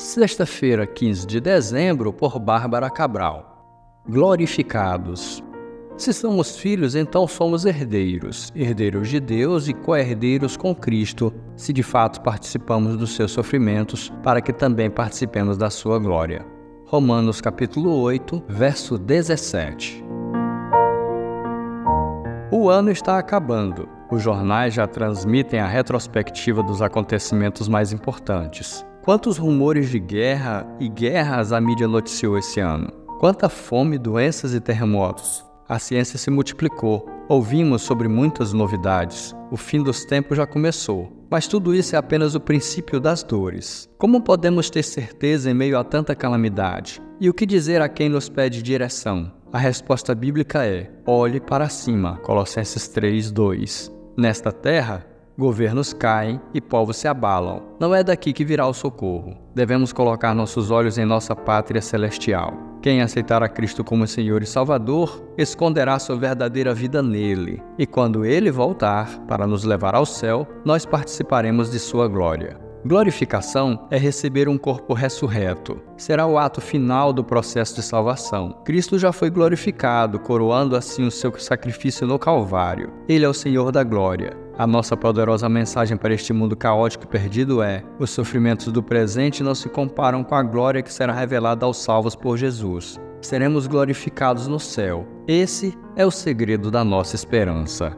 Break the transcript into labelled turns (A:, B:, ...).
A: Sexta-feira, 15 de dezembro, por Bárbara Cabral. Glorificados. Se somos filhos, então somos herdeiros, herdeiros de Deus e co-herdeiros com Cristo, se de fato participamos dos seus sofrimentos, para que também participemos da sua glória. Romanos capítulo 8, verso 17. O ano está acabando. Os jornais já transmitem a retrospectiva dos acontecimentos mais importantes. Quantos rumores de guerra e guerras a mídia noticiou esse ano? Quanta fome, doenças e terremotos? A ciência se multiplicou. Ouvimos sobre muitas novidades. O fim dos tempos já começou. Mas tudo isso é apenas o princípio das dores. Como podemos ter certeza em meio a tanta calamidade? E o que dizer a quem nos pede direção? A resposta bíblica é: olhe para cima. Colossenses 3, 2. Nesta terra, Governos caem e povos se abalam. Não é daqui que virá o socorro. Devemos colocar nossos olhos em nossa pátria celestial. Quem aceitar a Cristo como Senhor e Salvador esconderá sua verdadeira vida nele, e quando ele voltar para nos levar ao céu, nós participaremos de sua glória. Glorificação é receber um corpo ressurreto. Será o ato final do processo de salvação. Cristo já foi glorificado, coroando assim o seu sacrifício no Calvário. Ele é o Senhor da glória. A nossa poderosa mensagem para este mundo caótico e perdido é: os sofrimentos do presente não se comparam com a glória que será revelada aos salvos por Jesus. Seremos glorificados no céu. Esse é o segredo da nossa esperança.